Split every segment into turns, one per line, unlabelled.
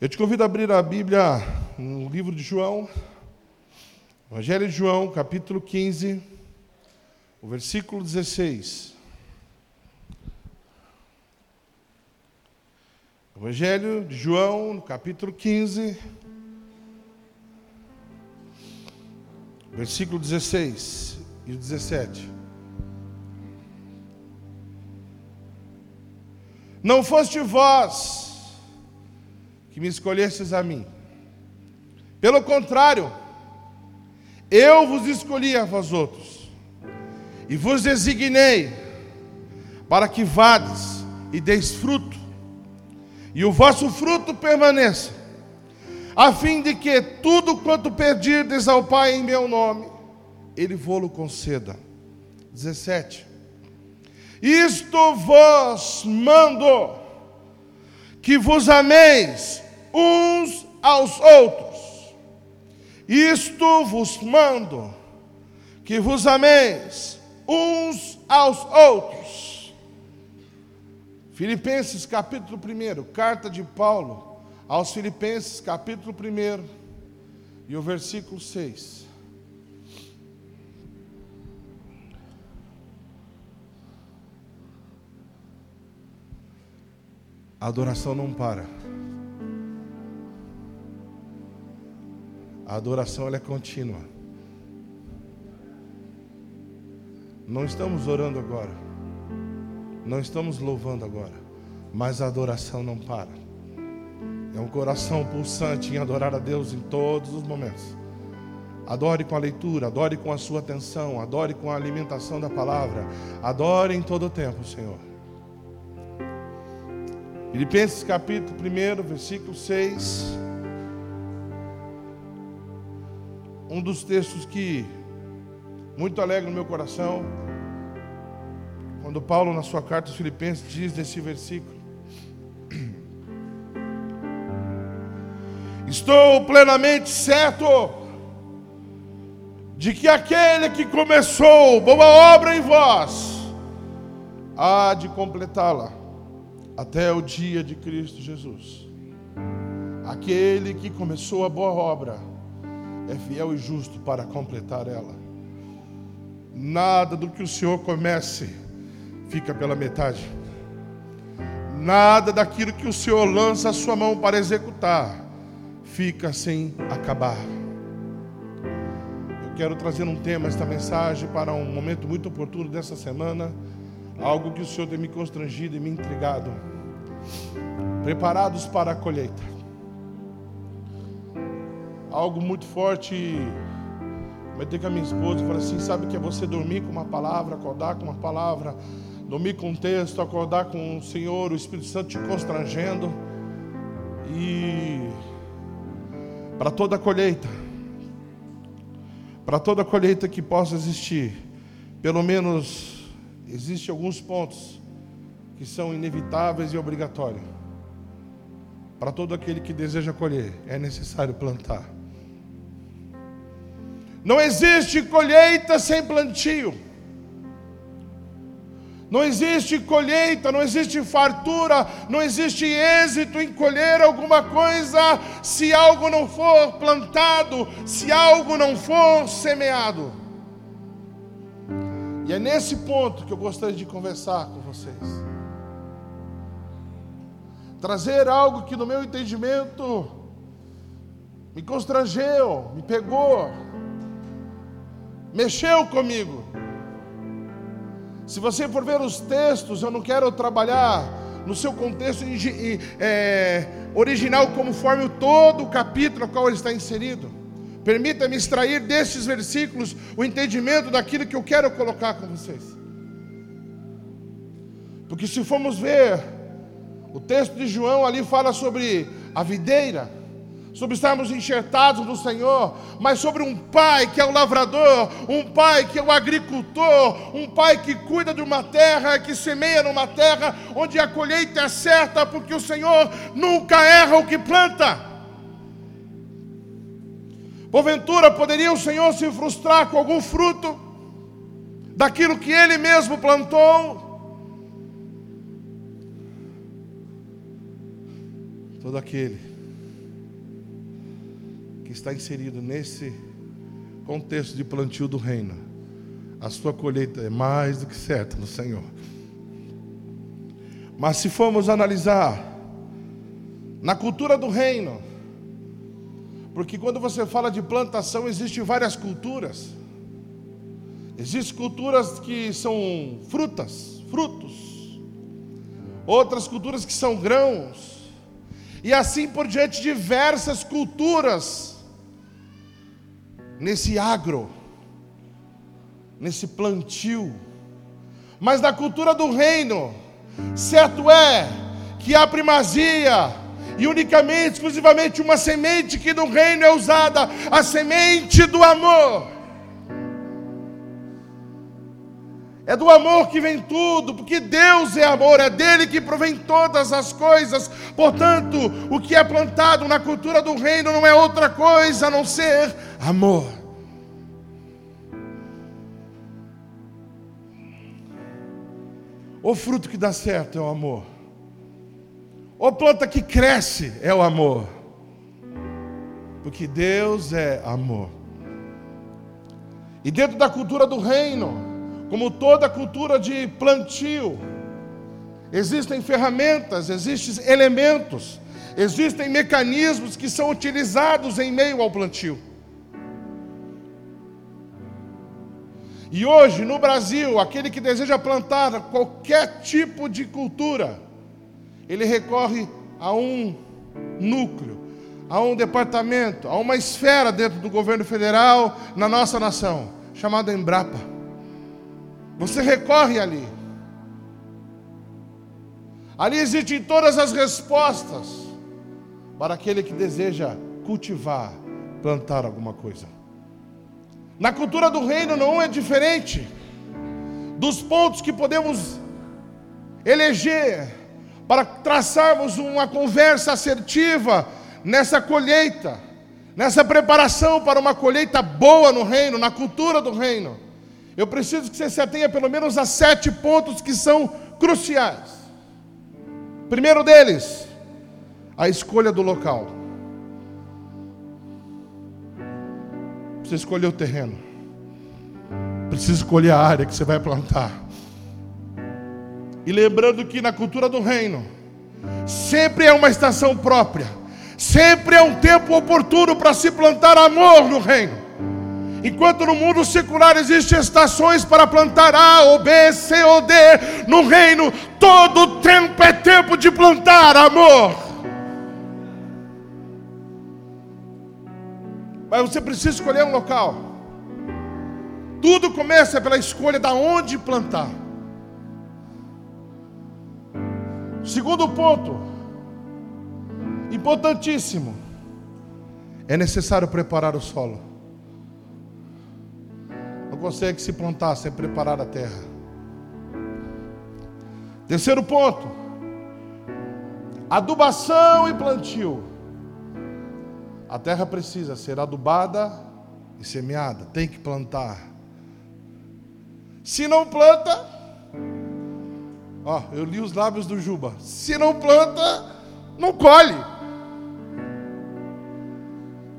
Eu te convido a abrir a Bíblia no livro de João, Evangelho de João, capítulo 15, o versículo 16. Evangelho de João, no capítulo 15, versículo 16 e 17. Não foste vós que me escolhestes a mim. Pelo contrário, eu vos escolhi a vós outros, e vos designei para que vades e deis fruto, e o vosso fruto permaneça, a fim de que tudo quanto pedirdes ao Pai em meu nome, Ele vô-lo conceda. 17. Isto vos mando, que vos ameis uns aos outros. Isto vos mando, que vos ameis uns aos outros. Filipenses capítulo 1, carta de Paulo aos Filipenses capítulo 1 e o versículo 6. A adoração não para. A adoração ela é contínua. Não estamos orando agora. Não estamos louvando agora. Mas a adoração não para. É um coração pulsante em adorar a Deus em todos os momentos. Adore com a leitura, adore com a sua atenção, adore com a alimentação da palavra. Adore em todo o tempo, Senhor. Filipenses capítulo 1, versículo 6. Um dos textos que muito alegra o meu coração, quando Paulo, na sua carta aos Filipenses, diz nesse versículo: Estou plenamente certo de que aquele que começou boa obra em vós há de completá-la até o dia de Cristo Jesus. Aquele que começou a boa obra é fiel e justo para completar ela. Nada do que o Senhor comece fica pela metade. Nada daquilo que o Senhor lança a sua mão para executar fica sem acabar. Eu quero trazer um tema, esta mensagem, para um momento muito oportuno dessa semana. Algo que o Senhor tem me constrangido e me intrigado. Preparados para a colheita algo muito forte. Comentei com a minha esposa falei assim: sabe que é você dormir com uma palavra, acordar com uma palavra, dormir com um texto, acordar com o Senhor, o Espírito Santo te constrangendo. E para toda a colheita, para toda a colheita que possa existir, pelo menos existem alguns pontos que são inevitáveis e obrigatórios. Para todo aquele que deseja colher, é necessário plantar. Não existe colheita sem plantio. Não existe colheita, não existe fartura, não existe êxito em colher alguma coisa se algo não for plantado, se algo não for semeado. E é nesse ponto que eu gostaria de conversar com vocês. Trazer algo que no meu entendimento me constrangeu, me pegou, mexeu comigo. Se você for ver os textos, eu não quero trabalhar no seu contexto é, original conforme todo o capítulo no qual ele está inserido. Permita-me extrair destes versículos o entendimento daquilo que eu quero colocar com vocês. Porque se formos ver, o texto de João ali fala sobre a videira, sobre estarmos enxertados no Senhor, mas sobre um pai que é o lavrador, um pai que é o agricultor, um pai que cuida de uma terra, que semeia numa terra onde a colheita é certa, porque o Senhor nunca erra o que planta. Porventura, poderia o Senhor se frustrar com algum fruto daquilo que ele mesmo plantou? Todo aquele que está inserido nesse contexto de plantio do reino, a sua colheita é mais do que certa no Senhor. Mas se formos analisar na cultura do reino, porque quando você fala de plantação, existem várias culturas. Existem culturas que são frutas, frutos. Outras culturas que são grãos. E assim por diante, diversas culturas nesse agro, nesse plantio. Mas na cultura do reino, certo é que a primazia e unicamente, exclusivamente uma semente que no reino é usada, a semente do amor. É do amor que vem tudo, porque Deus é amor, é dele que provém todas as coisas. Portanto, o que é plantado na cultura do reino não é outra coisa a não ser amor. O fruto que dá certo é o amor. Ou planta que cresce é o amor. Porque Deus é amor. E dentro da cultura do reino, como toda cultura de plantio, existem ferramentas, existem elementos, existem mecanismos que são utilizados em meio ao plantio. E hoje, no Brasil, aquele que deseja plantar qualquer tipo de cultura, ele recorre a um núcleo, a um departamento, a uma esfera dentro do governo federal na nossa nação, chamada Embrapa. Você recorre ali. Ali existem todas as respostas para aquele que deseja cultivar, plantar alguma coisa. Na cultura do reino não é diferente dos pontos que podemos eleger para traçarmos uma conversa assertiva nessa colheita, nessa preparação para uma colheita boa no reino, na cultura do reino. Eu preciso que você se atenha pelo menos a sete pontos que são cruciais. Primeiro deles, a escolha do local. Precisa escolher o terreno. Precisa escolher a área que você vai plantar. E lembrando que na cultura do reino, sempre é uma estação própria, sempre é um tempo oportuno para se plantar amor no reino. Enquanto no mundo secular existem estações para plantar A ou B, C ou D, no reino todo tempo é tempo de plantar amor. Mas você precisa escolher um local. Tudo começa pela escolha da onde plantar. Segundo ponto, importantíssimo, é necessário preparar o solo. Não consegue se plantar sem preparar a terra. Terceiro ponto, adubação e plantio. A terra precisa ser adubada e semeada, tem que plantar. Se não planta, Ó, eu li os lábios do Juba. Se não planta, não colhe.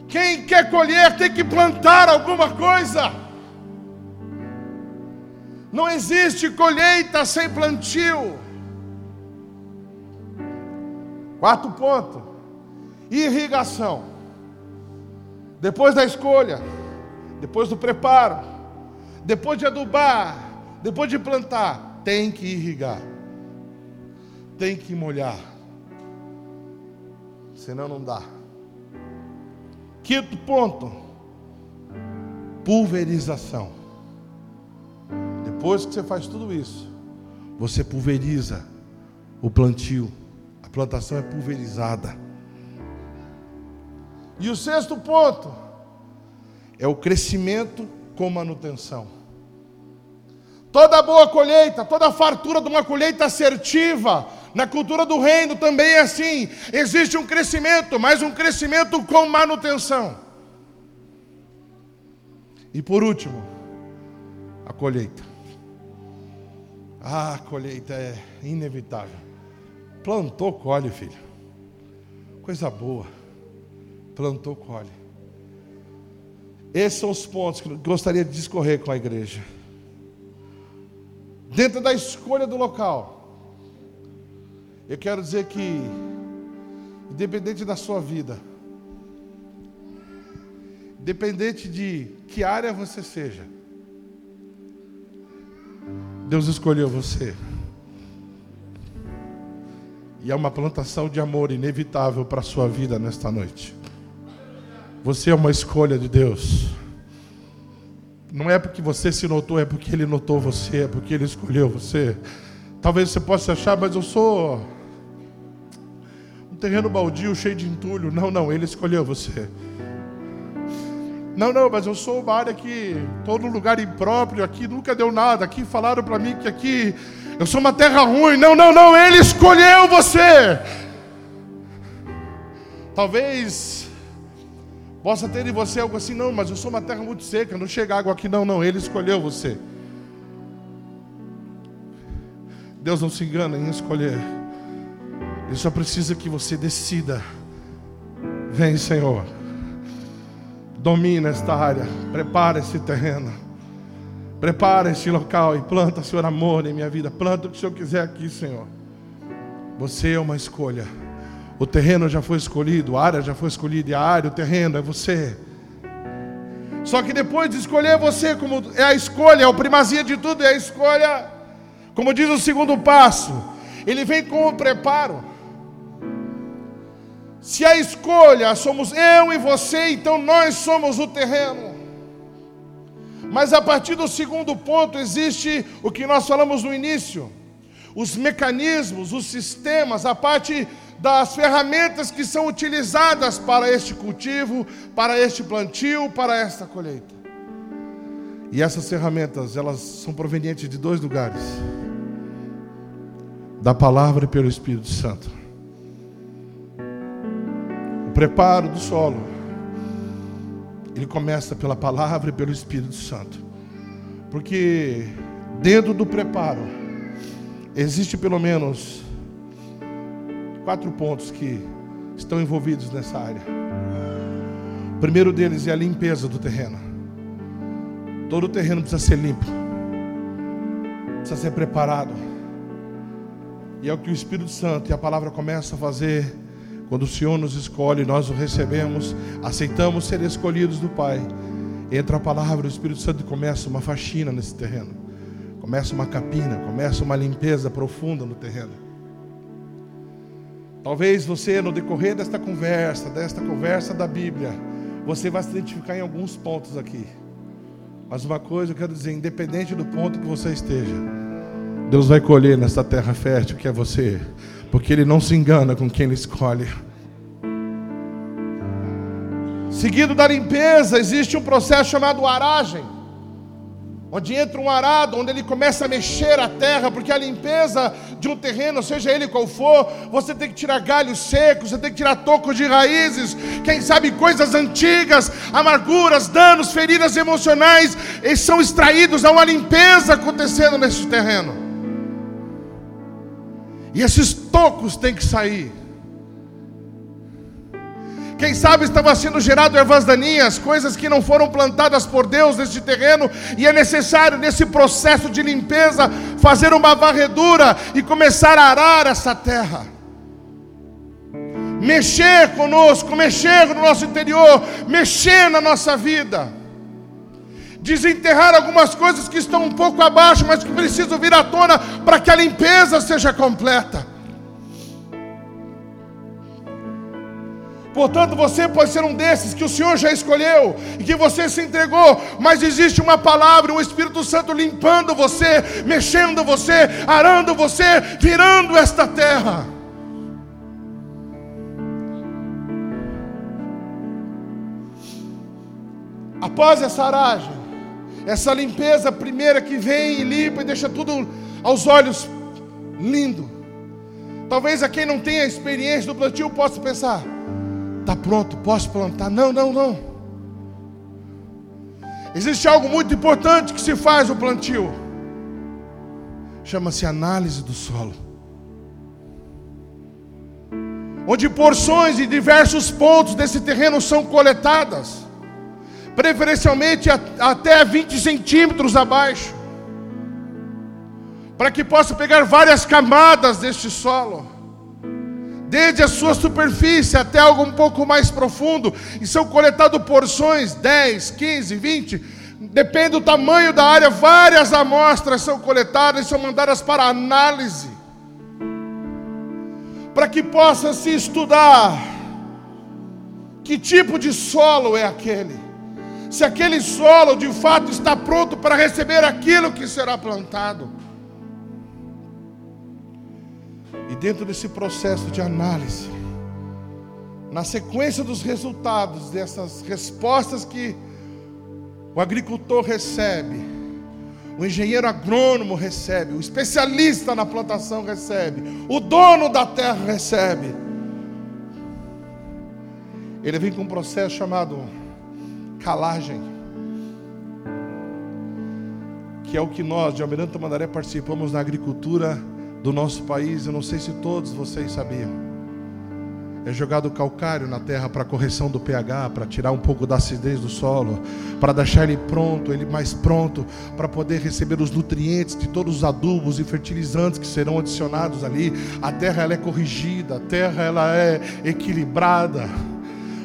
Quem quer colher tem que plantar alguma coisa. Não existe colheita sem plantio. Quarto ponto: irrigação. Depois da escolha, depois do preparo, depois de adubar, depois de plantar, tem que irrigar tem que molhar. Senão não dá. Quinto ponto: pulverização. Depois que você faz tudo isso, você pulveriza o plantio. A plantação é pulverizada. E o sexto ponto é o crescimento com manutenção. Toda boa colheita, toda fartura de uma colheita assertiva, na cultura do reino também é assim. Existe um crescimento, mas um crescimento com manutenção. E por último, a colheita. Ah, a colheita é inevitável. Plantou, colhe, filho. Coisa boa. Plantou, colhe. Esses são os pontos que eu gostaria de discorrer com a igreja. Dentro da escolha do local, eu quero dizer que, independente da sua vida, independente de que área você seja, Deus escolheu você. E é uma plantação de amor inevitável para a sua vida nesta noite. Você é uma escolha de Deus. Não é porque você se notou, é porque Ele notou você, é porque Ele escolheu você. Talvez você possa achar, mas eu sou um terreno baldio, cheio de entulho. Não, não, Ele escolheu você. Não, não, mas eu sou uma área que num lugar impróprio, aqui nunca deu nada. Aqui falaram para mim que aqui eu sou uma terra ruim. Não, não, não, Ele escolheu você. Talvez Possa ter em você algo assim, não, mas eu sou uma terra muito seca, não chega água aqui, não, não, Ele escolheu você. Deus não se engana em escolher, Ele só precisa que você decida. Vem, Senhor, domina esta área, prepara esse terreno, prepara esse local e planta, Senhor, amor em minha vida, planta o que o Senhor quiser aqui, Senhor. Você é uma escolha. O terreno já foi escolhido, a área já foi escolhida, e a área, o terreno é você. Só que depois de escolher você, como é a escolha, é a primazia de tudo, é a escolha, como diz o segundo passo, ele vem com o preparo. Se a escolha somos eu e você, então nós somos o terreno. Mas a partir do segundo ponto existe o que nós falamos no início: os mecanismos, os sistemas, a parte das ferramentas que são utilizadas para este cultivo, para este plantio, para esta colheita. E essas ferramentas, elas são provenientes de dois lugares: da palavra e pelo Espírito Santo. Preparo do solo, ele começa pela palavra e pelo Espírito Santo. Porque dentro do preparo existe pelo menos quatro pontos que estão envolvidos nessa área. O primeiro deles é a limpeza do terreno. Todo o terreno precisa ser limpo, precisa ser preparado. E é o que o Espírito Santo e a palavra começa a fazer quando o Senhor nos escolhe, nós o recebemos, aceitamos ser escolhidos do Pai. Entra a palavra, o Espírito Santo começa uma faxina nesse terreno, começa uma capina, começa uma limpeza profunda no terreno. Talvez você, no decorrer desta conversa, desta conversa da Bíblia, você vai se identificar em alguns pontos aqui. Mas uma coisa eu quero dizer: independente do ponto que você esteja, Deus vai colher nessa terra fértil que é você, porque Ele não se engana com quem Ele escolhe. Seguido da limpeza, existe um processo chamado aragem onde entra um arado, onde ele começa a mexer a terra, porque a limpeza de um terreno, seja ele qual for, você tem que tirar galhos secos, você tem que tirar tocos de raízes, quem sabe coisas antigas, amarguras, danos, feridas emocionais, eles são extraídos, há uma limpeza acontecendo nesse terreno. E esses tocos têm que sair. Quem sabe estava sendo gerado ervas daninhas, coisas que não foram plantadas por Deus neste terreno, e é necessário nesse processo de limpeza fazer uma varredura e começar a arar essa terra. Mexer conosco, mexer no nosso interior, mexer na nossa vida. Desenterrar algumas coisas que estão um pouco abaixo, mas que precisam vir à tona para que a limpeza seja completa. Portanto, você pode ser um desses que o Senhor já escolheu e que você se entregou, mas existe uma palavra, um Espírito Santo limpando você, mexendo você, arando você, virando esta terra. Após essa aragem, essa limpeza primeira que vem e limpa e deixa tudo aos olhos lindo. Talvez a quem não tenha experiência do plantio possa pensar: Está pronto, posso plantar? Não, não, não. Existe algo muito importante que se faz no plantio. Chama-se análise do solo. Onde porções de diversos pontos desse terreno são coletadas preferencialmente até 20 centímetros abaixo, para que possa pegar várias camadas deste solo, desde a sua superfície até algo um pouco mais profundo, e são coletadas porções 10, 15, 20, depende do tamanho da área, várias amostras são coletadas e são mandadas para análise, para que possa se estudar que tipo de solo é aquele, se aquele solo de fato está pronto para receber aquilo que será plantado. E dentro desse processo de análise, na sequência dos resultados dessas respostas que o agricultor recebe, o engenheiro agrônomo recebe, o especialista na plantação recebe, o dono da terra recebe. Ele vem com um processo chamado calagem, que é o que nós de Almirante Mandaré participamos na agricultura do nosso país, eu não sei se todos vocês sabiam. É jogado calcário na terra para correção do pH, para tirar um pouco da acidez do solo, para deixar ele pronto, ele mais pronto, para poder receber os nutrientes de todos os adubos e fertilizantes que serão adicionados ali. A terra ela é corrigida, a terra ela é equilibrada.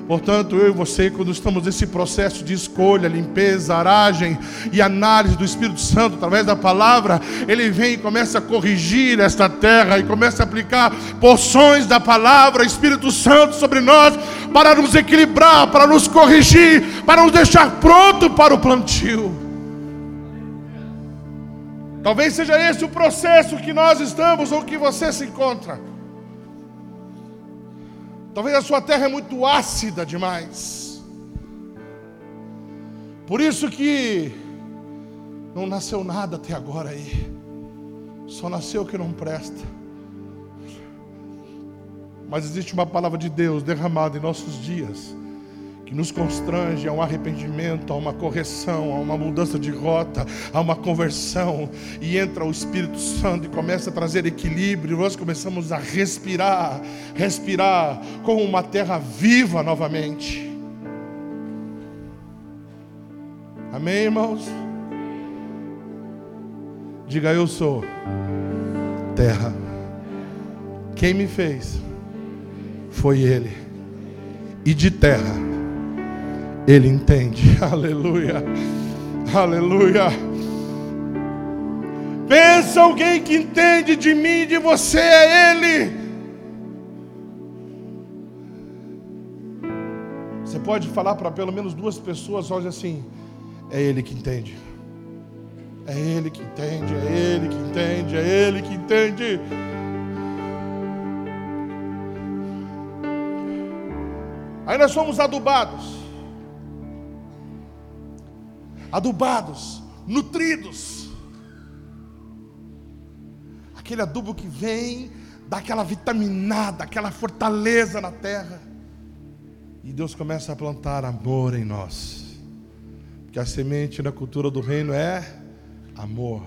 Portanto, eu e você, quando estamos nesse processo de escolha, limpeza, aragem e análise do Espírito Santo através da palavra, ele vem e começa a corrigir esta terra e começa a aplicar porções da palavra, Espírito Santo, sobre nós, para nos equilibrar, para nos corrigir, para nos deixar pronto para o plantio. Talvez seja esse o processo que nós estamos ou que você se encontra. Talvez a sua terra é muito ácida demais. Por isso que não nasceu nada até agora aí. Só nasceu o que não presta. Mas existe uma palavra de Deus derramada em nossos dias que nos constrange a um arrependimento, a uma correção, a uma mudança de rota, a uma conversão, e entra o Espírito Santo e começa a trazer equilíbrio, nós começamos a respirar, respirar como uma terra viva novamente. Amém, irmãos? Diga eu sou terra. Quem me fez foi Ele. E de terra ele entende. Aleluia. Aleluia. Pensa alguém que entende de mim e de você, é Ele. Você pode falar para pelo menos duas pessoas hoje assim: é Ele que entende. É Ele que entende, é Ele que entende, é Ele que entende. Aí nós somos adubados adubados, nutridos. Aquele adubo que vem, dá aquela vitaminada, aquela fortaleza na terra. E Deus começa a plantar amor em nós. Porque a semente na cultura do reino é amor.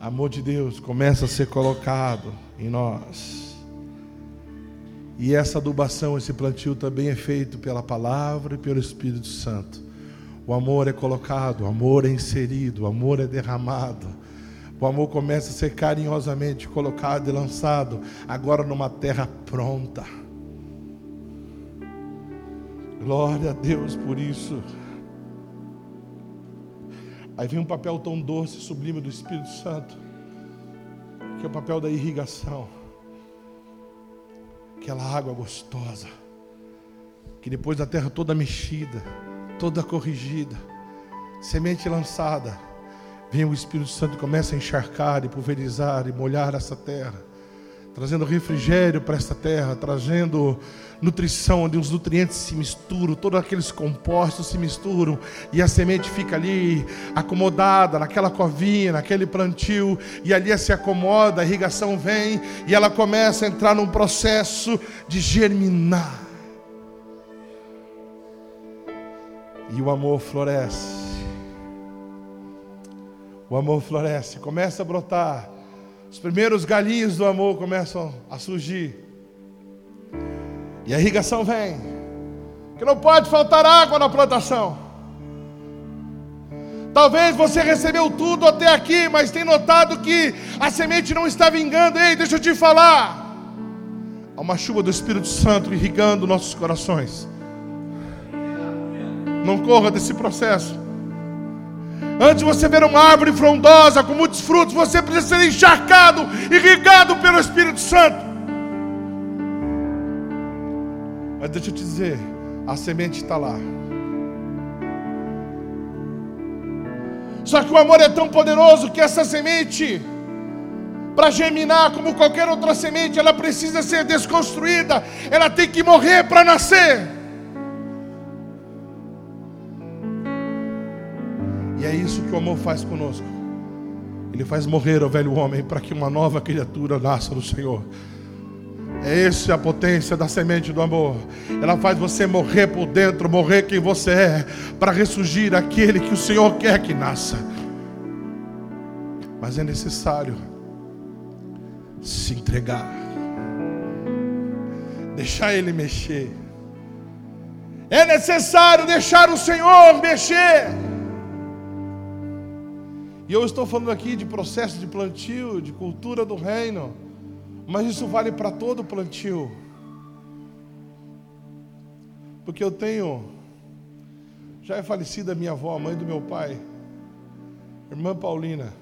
Amor de Deus começa a ser colocado em nós. E essa adubação, esse plantio também é feito pela palavra e pelo Espírito Santo. O amor é colocado, o amor é inserido, o amor é derramado. O amor começa a ser carinhosamente colocado e lançado, agora numa terra pronta. Glória a Deus por isso. Aí vem um papel tão doce, sublime do Espírito Santo, que é o papel da irrigação. Aquela água gostosa, que depois da terra toda mexida, toda corrigida, semente lançada, vem o Espírito Santo e começa a encharcar e pulverizar e molhar essa terra, trazendo refrigério para essa terra, trazendo nutrição, onde os nutrientes se misturam, todos aqueles compostos se misturam, e a semente fica ali acomodada naquela covinha, naquele plantio, e ali se acomoda, a irrigação vem e ela começa a entrar num processo de germinar. E o amor floresce. O amor floresce, começa a brotar. Os primeiros galinhos do amor começam a surgir. E a irrigação vem. Que não pode faltar água na plantação. Talvez você recebeu tudo até aqui, mas tem notado que a semente não está vingando. Ei, deixa eu te falar. Há uma chuva do Espírito Santo irrigando nossos corações. Não corra desse processo. Antes de você ver uma árvore frondosa com muitos frutos, você precisa ser encharcado, irrigado pelo Espírito Santo. Mas deixa eu te dizer, a semente está lá. Só que o amor é tão poderoso que essa semente, para germinar como qualquer outra semente, ela precisa ser desconstruída, ela tem que morrer para nascer. Que o amor faz conosco. Ele faz morrer o velho homem para que uma nova criatura nasça no Senhor. É essa a potência da semente do amor. Ela faz você morrer por dentro, morrer quem você é, para ressurgir aquele que o Senhor quer que nasça. Mas é necessário se entregar, deixar Ele mexer. É necessário deixar o Senhor mexer. E eu estou falando aqui de processo de plantio, de cultura do reino, mas isso vale para todo plantio. Porque eu tenho, já é falecida minha avó, mãe do meu pai, irmã Paulina.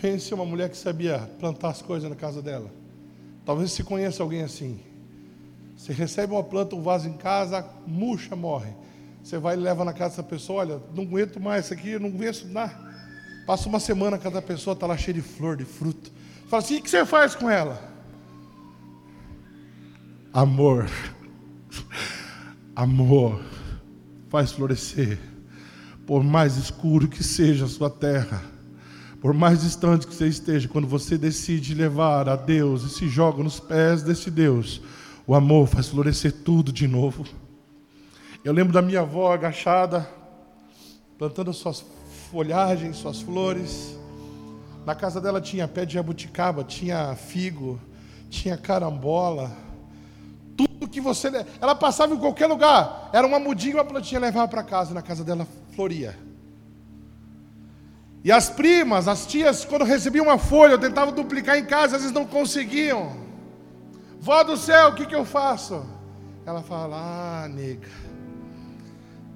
Pense uma mulher que sabia plantar as coisas na casa dela. Talvez você conheça alguém assim. Você recebe uma planta, um vaso em casa, murcha, morre. Você vai e leva na casa dessa pessoa, olha, não aguento mais isso aqui, não aguento nada. Passa uma semana, cada pessoa está lá cheia de flor, de fruto. Fala assim, o que você faz com ela? Amor. Amor faz florescer. Por mais escuro que seja a sua terra, por mais distante que você esteja, quando você decide levar a Deus e se joga nos pés desse Deus, o amor faz florescer tudo de novo. Eu lembro da minha avó agachada, plantando suas folhagens, suas flores. Na casa dela tinha pé de jabuticaba, tinha figo, tinha carambola. Tudo que você. Ela passava em qualquer lugar. Era uma mudinha, uma plantinha, levava para casa. Na casa dela floria. E as primas, as tias, quando recebiam uma folha, eu tentava duplicar em casa, às vezes não conseguiam. Vó do céu, o que, que eu faço? Ela fala: Ah, nega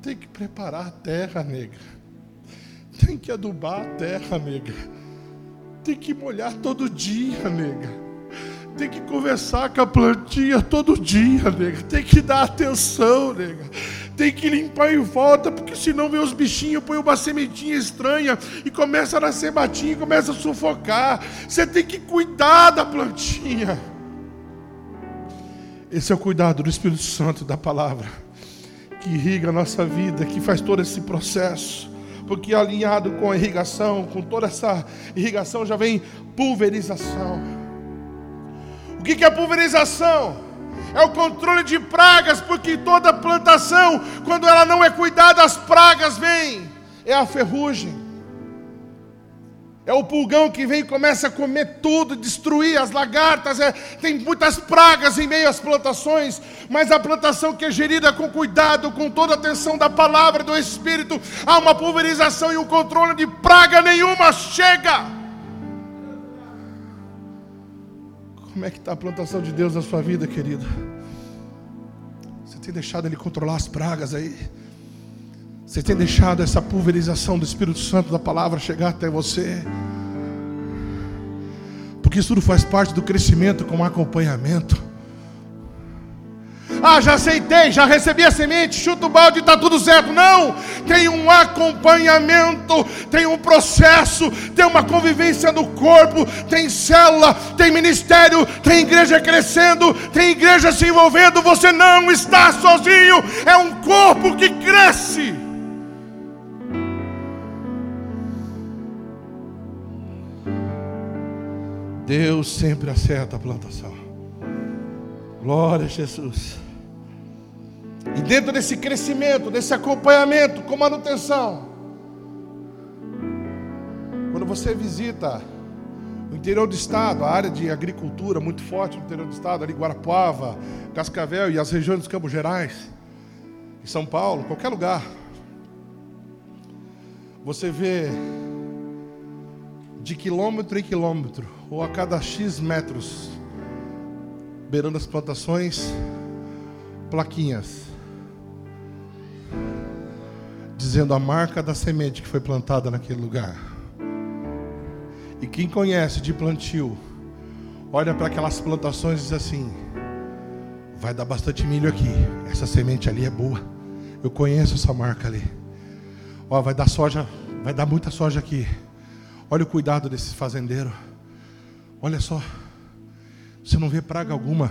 tem que preparar a terra, nega. Tem que adubar a terra, nega. Tem que molhar todo dia, nega. Tem que conversar com a plantinha todo dia, nega. Tem que dar atenção, nega. Tem que limpar em volta, porque senão vem os bichinhos, põe uma sementinha estranha e começa a nascer matinho, começa a sufocar. Você tem que cuidar da plantinha. Esse é o cuidado do Espírito Santo da palavra que irriga a nossa vida, que faz todo esse processo. Porque alinhado com a irrigação, com toda essa irrigação, já vem pulverização. O que é pulverização? É o controle de pragas, porque toda plantação, quando ela não é cuidada, as pragas vêm. É a ferrugem. É o pulgão que vem e começa a comer tudo, destruir as lagartas. É, tem muitas pragas em meio às plantações, mas a plantação que é gerida com cuidado, com toda a atenção da palavra do Espírito, há uma pulverização e um controle de praga nenhuma chega. Como é que está a plantação de Deus na sua vida, querido? Você tem deixado Ele controlar as pragas aí? Você tem deixado essa pulverização do Espírito Santo da palavra chegar até você? Porque isso tudo faz parte do crescimento com acompanhamento. Ah, já aceitei, já recebi a semente, chuta o balde, está tudo certo. Não, tem um acompanhamento, tem um processo, tem uma convivência no corpo, tem célula, tem ministério, tem igreja crescendo, tem igreja se envolvendo. Você não está sozinho, é um corpo que cresce. Deus sempre acerta a plantação. Glória a Jesus. E dentro desse crescimento, desse acompanhamento com manutenção, quando você visita o interior do estado, a área de agricultura muito forte no interior do estado, ali Guarapuava, Cascavel e as regiões dos Campos Gerais, em São Paulo, qualquer lugar, você vê de quilômetro em quilômetro, ou a cada X metros, beirando as plantações, plaquinhas dizendo a marca da semente que foi plantada naquele lugar. E quem conhece de plantio, olha para aquelas plantações e diz assim: vai dar bastante milho aqui. Essa semente ali é boa. Eu conheço essa marca ali. Ó, vai dar soja, vai dar muita soja aqui. Olha o cuidado desse fazendeiro. Olha só. Você não vê praga alguma.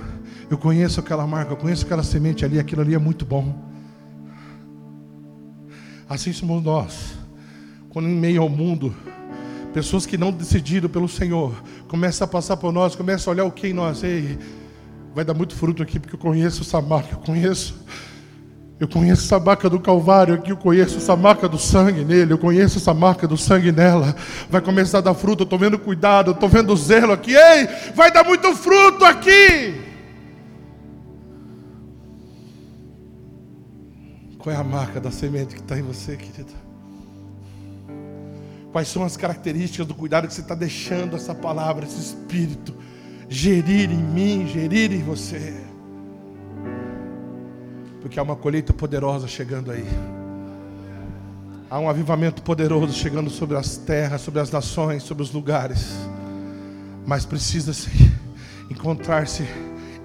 Eu conheço aquela marca, eu conheço aquela semente ali, aquilo ali é muito bom. Assim somos nós. Quando em meio ao mundo, pessoas que não decidiram pelo Senhor, começam a passar por nós, começam a olhar o que em nós. Ei, vai dar muito fruto aqui, porque eu conheço essa marca, eu conheço. Eu conheço essa marca do Calvário aqui, eu conheço essa marca do sangue nele, eu conheço essa marca do sangue nela. Vai começar a dar fruto, eu estou vendo cuidado, eu estou vendo zelo aqui. Ei, vai dar muito fruto aqui. Qual é a marca da semente que está em você, querido? Quais são as características do cuidado que você está deixando essa palavra, esse espírito, gerir em mim, gerir em você? Porque há uma colheita poderosa chegando aí. Há um avivamento poderoso chegando sobre as terras, sobre as nações, sobre os lugares. Mas precisa-se encontrar-se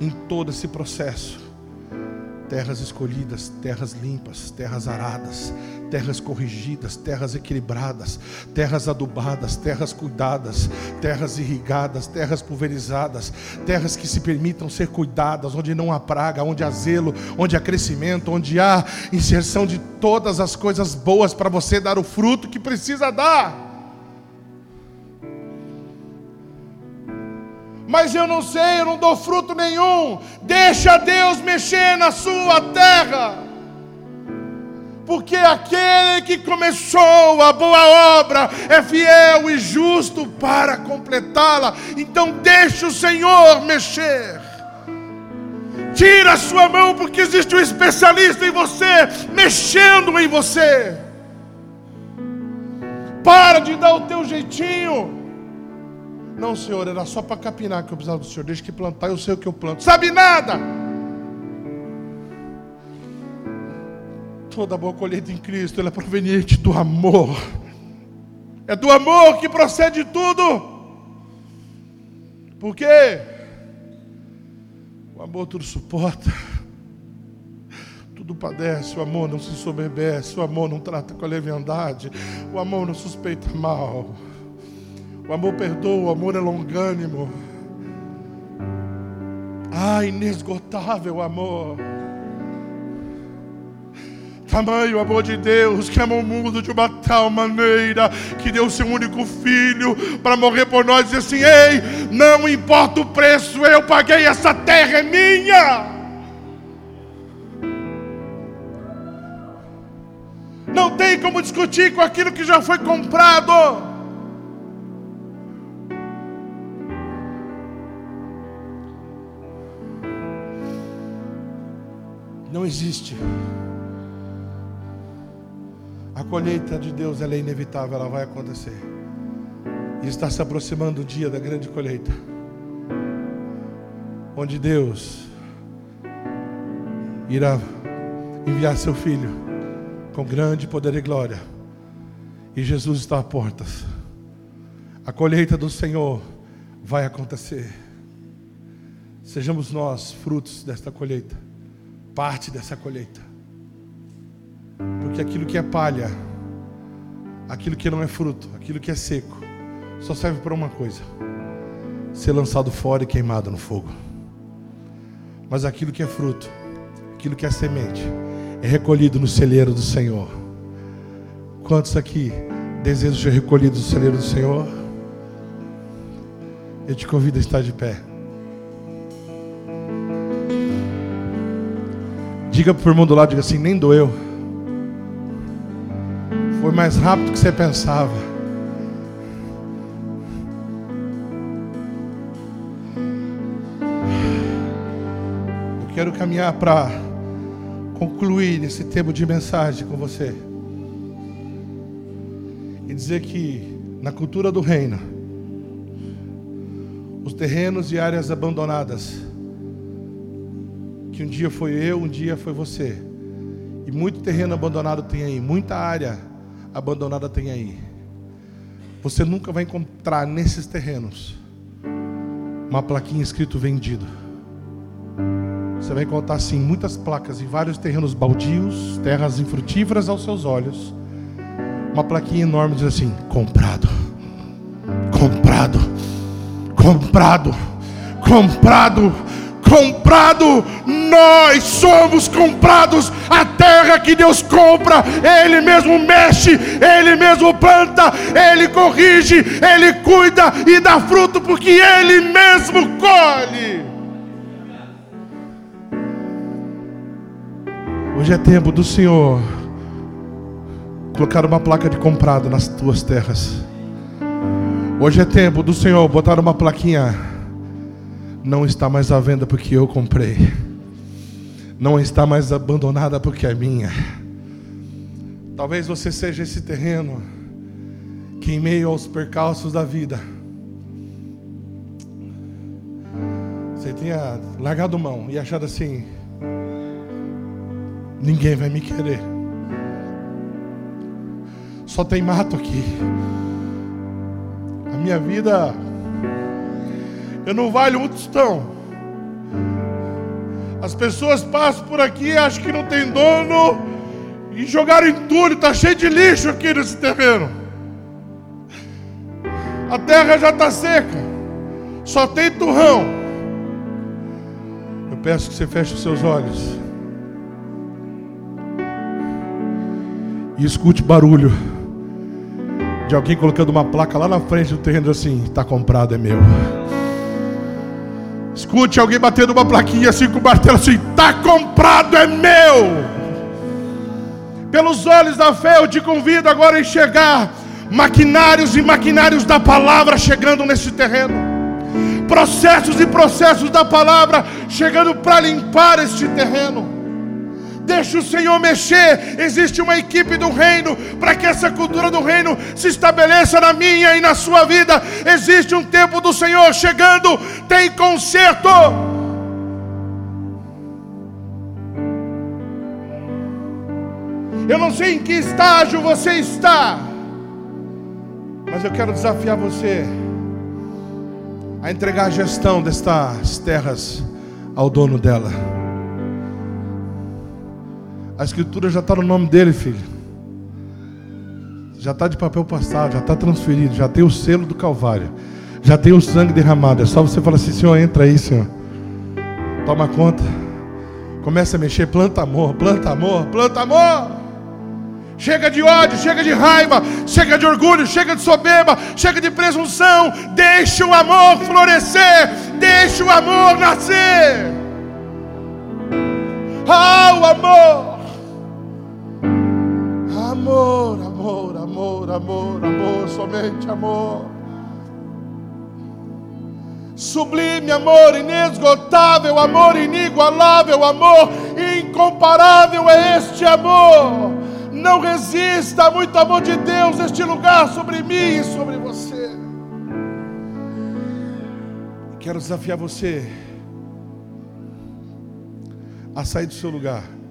em todo esse processo terras escolhidas, terras limpas, terras aradas, terras corrigidas, terras equilibradas, terras adubadas, terras cuidadas, terras irrigadas, terras pulverizadas, terras que se permitam ser cuidadas, onde não há praga, onde há zelo, onde há crescimento, onde há inserção de todas as coisas boas para você dar o fruto que precisa dar. Mas eu não sei, eu não dou fruto nenhum. Deixa Deus mexer na sua terra. Porque aquele que começou a boa obra é fiel e justo para completá-la. Então deixa o Senhor mexer. Tira a sua mão, porque existe um especialista em você, mexendo em você. Para de dar o teu jeitinho. Não, Senhor, era só para capinar que eu precisava do Senhor. Deixa que plantar, eu sei o que eu planto. Sabe nada! Toda boa colheita em Cristo, ela é proveniente do amor. É do amor que procede tudo. Por quê? O amor tudo suporta, tudo padece, o amor não se soberbece, o amor não trata com a leviandade, o amor não suspeita mal. O amor perdoa, o amor é longânimo. Ah, inesgotável amor. Tamanho amor de Deus que amou o mundo de uma tal maneira que deu seu único filho para morrer por nós e assim: Ei, não importa o preço, eu paguei, essa terra é minha. Não tem como discutir com aquilo que já foi comprado. Não existe. A colheita de Deus é inevitável, ela vai acontecer. E está se aproximando o dia da grande colheita. Onde Deus irá enviar seu filho com grande poder e glória. E Jesus está à portas. A colheita do Senhor vai acontecer. Sejamos nós frutos desta colheita parte dessa colheita. Porque aquilo que é palha, aquilo que não é fruto, aquilo que é seco, só serve para uma coisa: ser lançado fora e queimado no fogo. Mas aquilo que é fruto, aquilo que é semente, é recolhido no celeiro do Senhor. Quantos aqui desejam ser recolhidos no celeiro do Senhor? Eu te convido a estar de pé. Diga para o irmão do lado, diga assim, nem doeu. Foi mais rápido do que você pensava. quero caminhar para concluir esse tempo de mensagem com você. E dizer que na cultura do reino, os terrenos e áreas abandonadas, que um dia foi eu, um dia foi você, e muito terreno abandonado tem aí, muita área abandonada tem aí. Você nunca vai encontrar nesses terrenos uma plaquinha escrito vendido. Você vai encontrar sim muitas placas em vários terrenos baldios, terras infrutíferas aos seus olhos. Uma plaquinha enorme diz assim: comprado, comprado, comprado, comprado, comprado. Nós somos comprados. A terra que Deus compra, Ele mesmo mexe, Ele mesmo planta, Ele corrige, Ele cuida e dá fruto, porque Ele mesmo colhe. Hoje é tempo do Senhor colocar uma placa de comprado nas tuas terras. Hoje é tempo do Senhor botar uma plaquinha. Não está mais à venda porque eu comprei. Não está mais abandonada porque é minha. Talvez você seja esse terreno que, em meio aos percalços da vida, você tenha largado mão e achado assim: ninguém vai me querer. Só tem mato aqui. A minha vida, eu não valho um tostão. As pessoas passam por aqui acham que não tem dono e jogaram entulho, está cheio de lixo aqui nesse terreno. A terra já está seca, só tem turrão. Eu peço que você feche os seus olhos. e escute barulho de alguém colocando uma placa lá na frente do terreno assim: está comprado, é meu. Escute alguém batendo uma plaquinha assim com o martelo assim: está comprado, é meu. Pelos olhos da fé, eu te convido agora a enxergar maquinários e maquinários da palavra chegando nesse terreno, processos e processos da palavra chegando para limpar este terreno. Deixa o Senhor mexer. Existe uma equipe do reino para que essa cultura do reino se estabeleça na minha e na sua vida. Existe um tempo do Senhor chegando. Tem conserto. Eu não sei em que estágio você está, mas eu quero desafiar você a entregar a gestão destas terras ao dono dela. A escritura já está no nome dele, filho. Já está de papel passado, já está transferido, já tem o selo do Calvário, já tem o sangue derramado. É só você falar assim: Senhor, entra aí, Senhor. Toma conta. Começa a mexer, planta amor, planta amor, planta amor. Chega de ódio, chega de raiva, chega de orgulho, chega de soberba, chega de presunção. Deixa o amor florescer, deixa o amor nascer. Ah, o amor. Amor, amor, amor, amor, amor, somente amor. Sublime amor, inesgotável amor, inigualável amor, incomparável é este amor. Não resista muito amor de Deus neste lugar sobre mim e sobre você. Quero desafiar você a sair do seu lugar.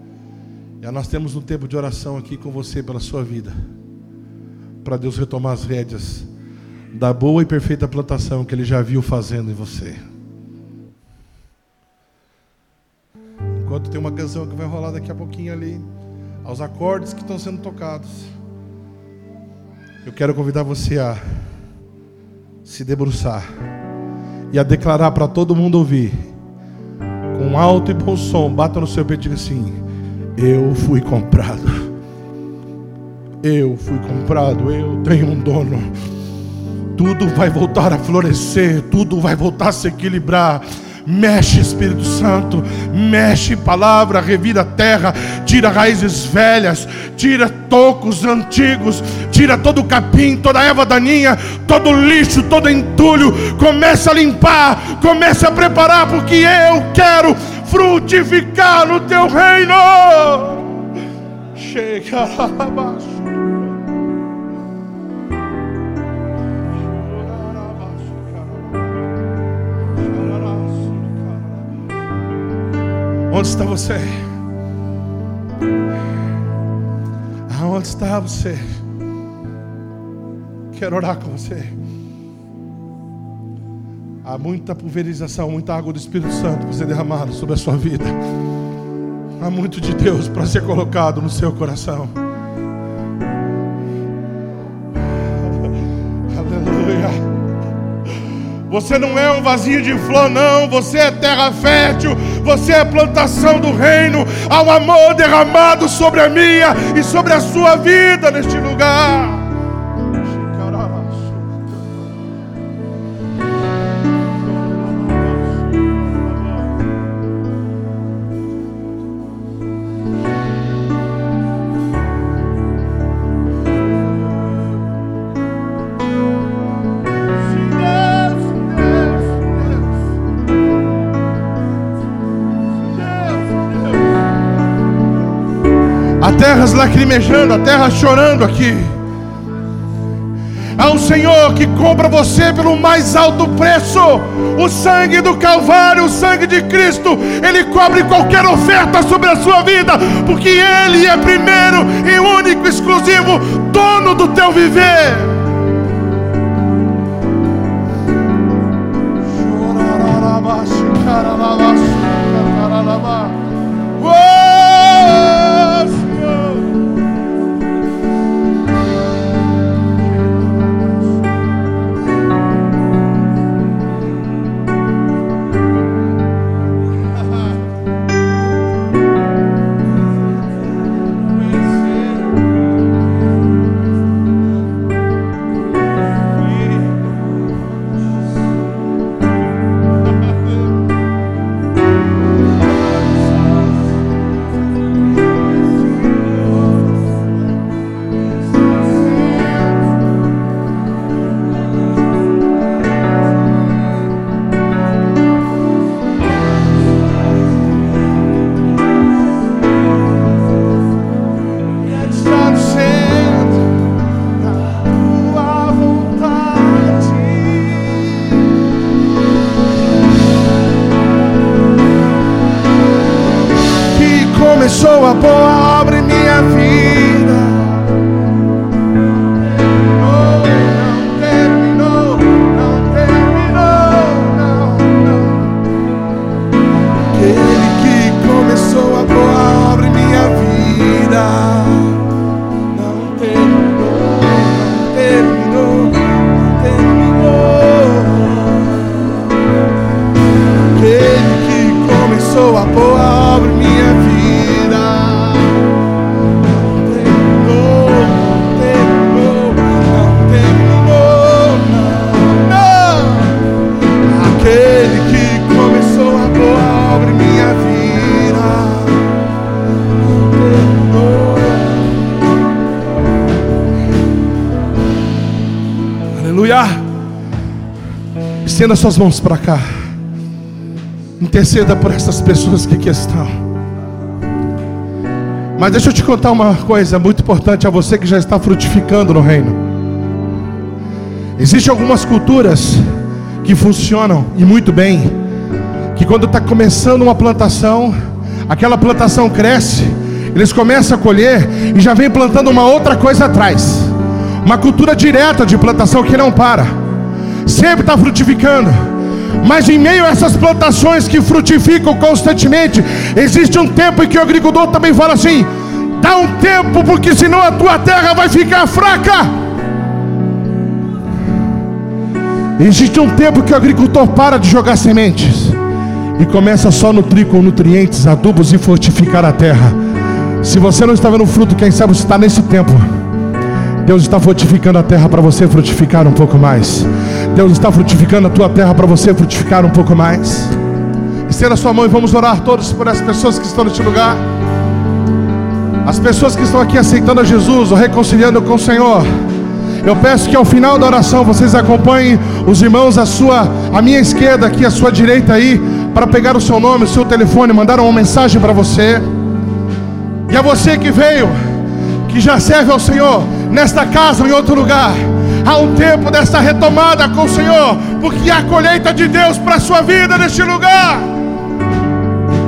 E nós temos um tempo de oração aqui com você pela sua vida. Para Deus retomar as rédeas da boa e perfeita plantação que Ele já viu fazendo em você. Enquanto tem uma canção que vai rolar daqui a pouquinho ali, aos acordes que estão sendo tocados, eu quero convidar você a se debruçar e a declarar para todo mundo ouvir, com alto e bom som, bata no seu peito e diga assim: eu fui comprado. Eu fui comprado, eu tenho um dono. Tudo vai voltar a florescer, tudo vai voltar a se equilibrar. Mexe, Espírito Santo, mexe palavra, revira a terra, tira raízes velhas, tira tocos antigos, tira todo o capim, toda a erva daninha, todo lixo, todo entulho. Começa a limpar, começa a preparar, porque eu quero frutificar no teu reino. Chega abaixo. Onde está você? Aonde está você? Quero orar com você. Há muita pulverização, muita água do Espírito Santo para ser derramada sobre a sua vida. Há muito de Deus para ser colocado no seu coração. Aleluia. Você não é um vazio de flor, não. Você é terra fértil. Você é plantação do reino. Há um amor derramado sobre a minha e sobre a sua vida neste lugar. Lacrimejando, a terra chorando aqui. Há um Senhor que compra você pelo mais alto preço. O sangue do Calvário, o sangue de Cristo, Ele cobre qualquer oferta sobre a sua vida, porque Ele é primeiro e único, exclusivo, dono do teu viver. Estenda suas mãos para cá. Interceda por essas pessoas que aqui estão. Mas deixa eu te contar uma coisa muito importante a você que já está frutificando no reino. Existem algumas culturas que funcionam e muito bem. Que quando está começando uma plantação, aquela plantação cresce, eles começam a colher e já vem plantando uma outra coisa atrás. Uma cultura direta de plantação que não para sempre está frutificando. Mas em meio a essas plantações que frutificam constantemente, existe um tempo em que o agricultor também fala assim: dá um tempo, porque senão a tua terra vai ficar fraca. Existe um tempo que o agricultor para de jogar sementes e começa só a nutrir com nutrientes, adubos e fortificar a terra. Se você não está vendo fruto, quem sabe você está nesse tempo. Deus está frutificando a terra para você frutificar um pouco mais. Deus está frutificando a tua terra para você frutificar um pouco mais. Estenda a sua mão e vamos orar todos por essas pessoas que estão neste lugar. As pessoas que estão aqui aceitando a Jesus ou reconciliando com o Senhor. Eu peço que ao final da oração vocês acompanhem os irmãos à sua, à minha esquerda, aqui à sua direita aí, para pegar o seu nome, o seu telefone, mandaram uma mensagem para você. E a você que veio, que já serve ao Senhor, nesta casa ou em outro lugar. Há um tempo desta retomada com o Senhor, porque há colheita de Deus para a sua vida neste lugar.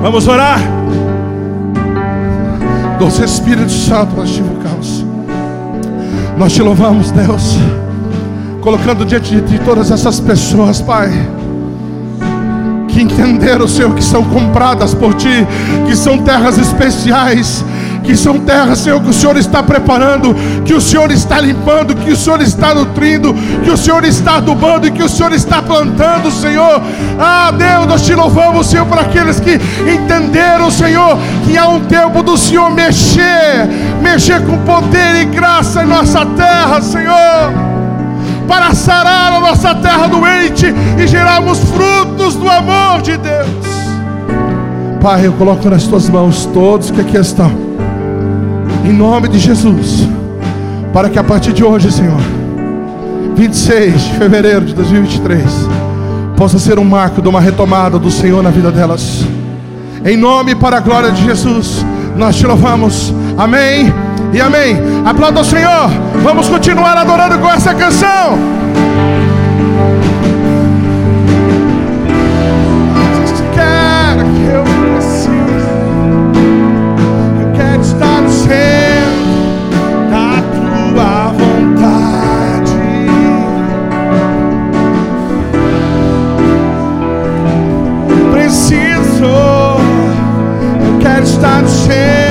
Vamos orar. Doce Espírito Santo, nós te invocamos. Nós te louvamos, Deus, colocando diante de ti todas essas pessoas, Pai que entenderam, Senhor, que são compradas por Ti, que são terras especiais, que são terras, Senhor, que o Senhor está preparando, que o Senhor está limpando, que o Senhor está nutrindo, que o Senhor está adubando e que o Senhor está plantando, Senhor. Ah, Deus, nós te louvamos, Senhor, por aqueles que entenderam, Senhor, que há um tempo do Senhor mexer, mexer com poder e graça em nossa terra, Senhor para sarar a nossa terra doente e gerarmos frutos do amor de Deus. Pai, eu coloco nas tuas mãos todos que aqui estão em nome de Jesus, para que a partir de hoje, Senhor, 26 de fevereiro de 2023, possa ser um marco de uma retomada do Senhor na vida delas. Em nome e para a glória de Jesus, nós te louvamos. Amém e amém. Aplauda o Senhor. Vamos continuar adorando com essa canção. Tá Preciso, eu quero estar cheio.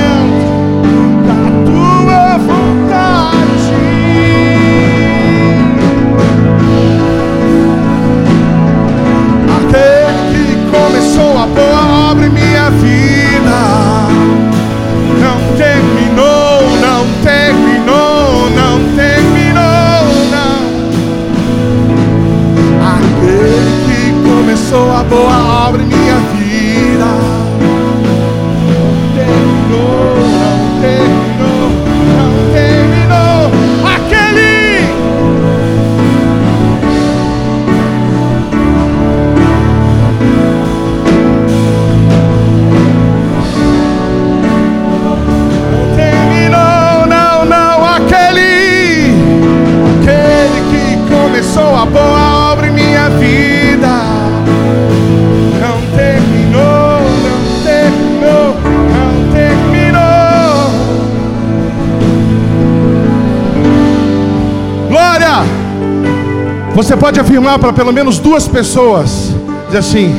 Você pode afirmar para pelo menos duas pessoas: dizer assim,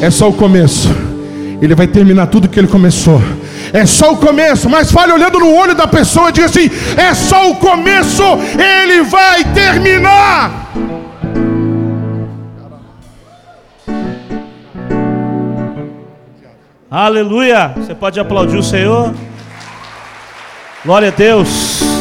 é só o começo, ele vai terminar tudo que ele começou. É só o começo, mas fale olhando no olho da pessoa e diga assim: é só o começo, ele vai terminar.
Aleluia! Você pode aplaudir o Senhor? Glória a Deus.